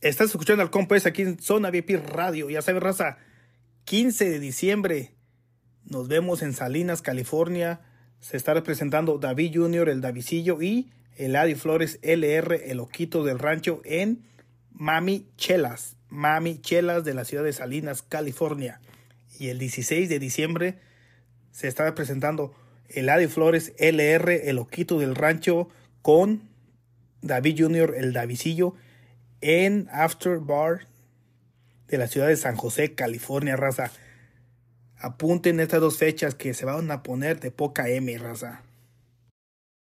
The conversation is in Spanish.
Estás escuchando al compa aquí en Zona VIP Radio. Ya sabes, raza, 15 de diciembre. Nos vemos en Salinas, California. Se está presentando David Jr., el Davisillo y el Adi Flores LR, el Oquito del Rancho en Mami Chelas. Mami Chelas de la ciudad de Salinas, California. Y el 16 de diciembre se está presentando el Adi Flores LR, el Oquito del Rancho con David Jr., el Davisillo en After Bar de la ciudad de San José, California, raza. Apunten estas dos fechas que se van a poner de poca M, raza.